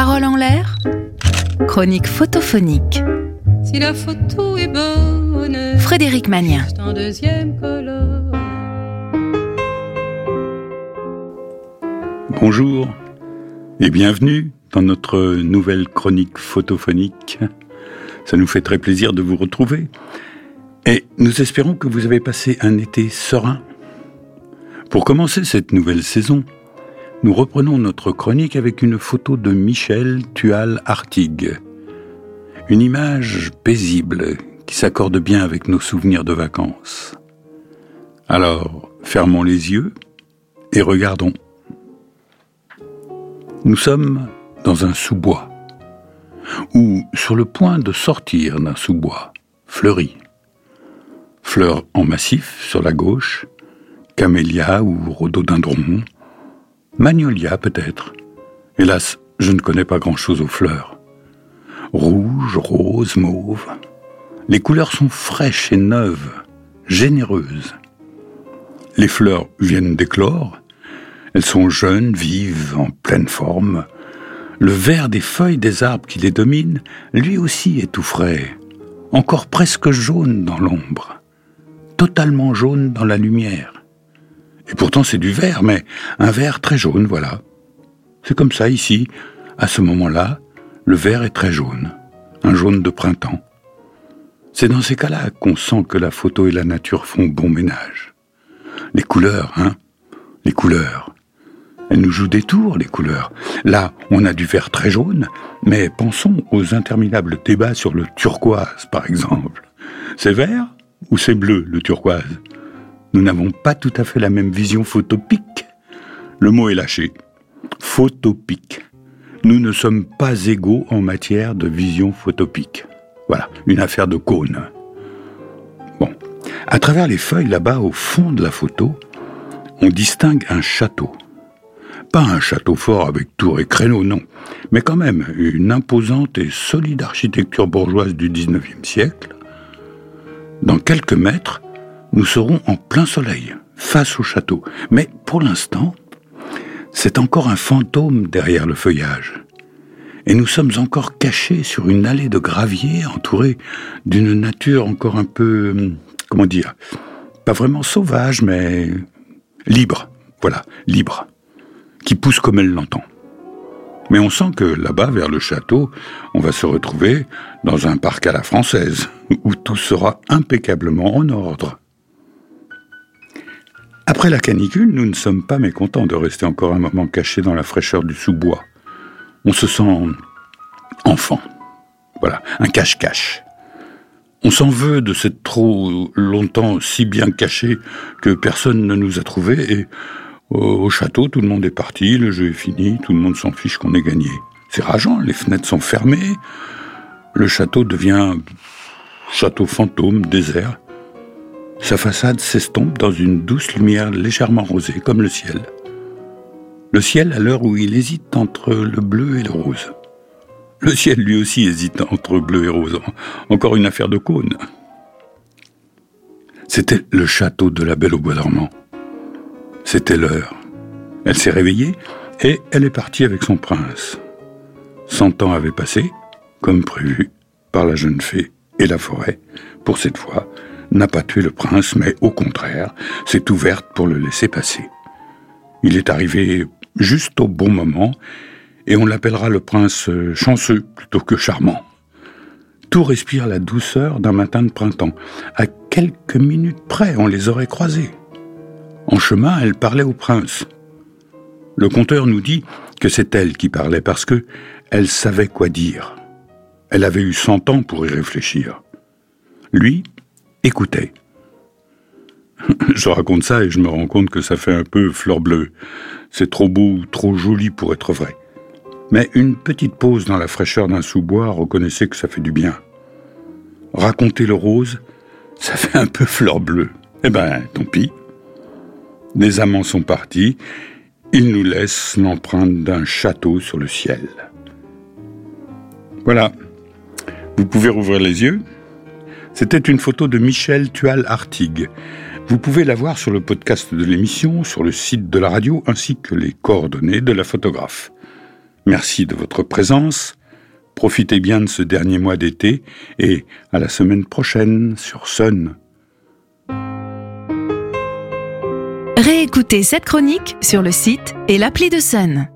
Parole en l'air, chronique photophonique. Si la photo est bonne, Frédéric Magnien. c'est en deuxième colonne. Bonjour et bienvenue dans notre nouvelle chronique photophonique. Ça nous fait très plaisir de vous retrouver et nous espérons que vous avez passé un été serein. Pour commencer cette nouvelle saison, nous reprenons notre chronique avec une photo de Michel Tual Artigue. Une image paisible qui s'accorde bien avec nos souvenirs de vacances. Alors, fermons les yeux et regardons. Nous sommes dans un sous-bois, ou sur le point de sortir d'un sous-bois, fleuri. Fleurs en massif sur la gauche, camélia ou rhododendron, magnolia peut-être. Hélas, je ne connais pas grand-chose aux fleurs. Rouge, rose, mauve. Les couleurs sont fraîches et neuves, généreuses. Les fleurs viennent d'éclore, elles sont jeunes, vives, en pleine forme. Le vert des feuilles des arbres qui les dominent, lui aussi est tout frais, encore presque jaune dans l'ombre, totalement jaune dans la lumière. Et pourtant c'est du vert, mais un vert très jaune, voilà. C'est comme ça ici, à ce moment-là, le vert est très jaune, un jaune de printemps. C'est dans ces cas-là qu'on sent que la photo et la nature font bon ménage. Les couleurs, hein Les couleurs. Elles nous jouent des tours, les couleurs. Là, on a du vert très jaune, mais pensons aux interminables débats sur le turquoise, par exemple. C'est vert ou c'est bleu, le turquoise? Nous n'avons pas tout à fait la même vision photopique. Le mot est lâché. Photopique. Nous ne sommes pas égaux en matière de vision photopique. Voilà, une affaire de cône. Bon, à travers les feuilles là-bas, au fond de la photo, on distingue un château. Pas un château fort avec tour et créneaux, non, mais quand même une imposante et solide architecture bourgeoise du XIXe siècle. Dans quelques mètres, nous serons en plein soleil, face au château. Mais pour l'instant, c'est encore un fantôme derrière le feuillage. Et nous sommes encore cachés sur une allée de gravier entourée d'une nature encore un peu, hum, comment dire, pas vraiment sauvage, mais libre. Voilà, libre qui pousse comme elle l'entend. Mais on sent que là-bas, vers le château, on va se retrouver dans un parc à la française, où tout sera impeccablement en ordre. Après la canicule, nous ne sommes pas mécontents de rester encore un moment cachés dans la fraîcheur du sous-bois. On se sent enfant. Voilà, un cache-cache. On s'en veut de s'être trop longtemps si bien caché que personne ne nous a trouvés et au, au château, tout le monde est parti, le jeu est fini, tout le monde s'en fiche qu'on ait gagné. C'est rageant, les fenêtres sont fermées, le château devient château fantôme, désert. Sa façade s'estompe dans une douce lumière légèrement rosée, comme le ciel. Le ciel à l'heure où il hésite entre le bleu et le rose. Le ciel lui aussi hésite entre bleu et rose. Encore une affaire de cône. C'était le château de la Belle au Bois dormant. C'était l'heure. Elle s'est réveillée et elle est partie avec son prince. Cent ans avaient passé, comme prévu, par la jeune fée et la forêt, pour cette fois, n'a pas tué le prince, mais au contraire, s'est ouverte pour le laisser passer. Il est arrivé juste au bon moment, et on l'appellera le prince chanceux plutôt que charmant. Tout respire la douceur d'un matin de printemps. À quelques minutes près, on les aurait croisés. En chemin, elle parlait au prince. Le conteur nous dit que c'est elle qui parlait parce que elle savait quoi dire. Elle avait eu cent ans pour y réfléchir. Lui écoutait. je raconte ça et je me rends compte que ça fait un peu fleur bleue. C'est trop beau, trop joli pour être vrai. Mais une petite pause dans la fraîcheur d'un sous-bois, reconnaissez que ça fait du bien. Raconter le rose, ça fait un peu fleur bleue. Eh ben, tant pis. Les amants sont partis, ils nous laissent l'empreinte d'un château sur le ciel. Voilà. Vous pouvez rouvrir les yeux. C'était une photo de Michel Tual Artigue. Vous pouvez la voir sur le podcast de l'émission, sur le site de la radio, ainsi que les coordonnées de la photographe. Merci de votre présence. Profitez bien de ce dernier mois d'été et à la semaine prochaine sur Sun. Réécoutez cette chronique sur le site et l'appli de Sun.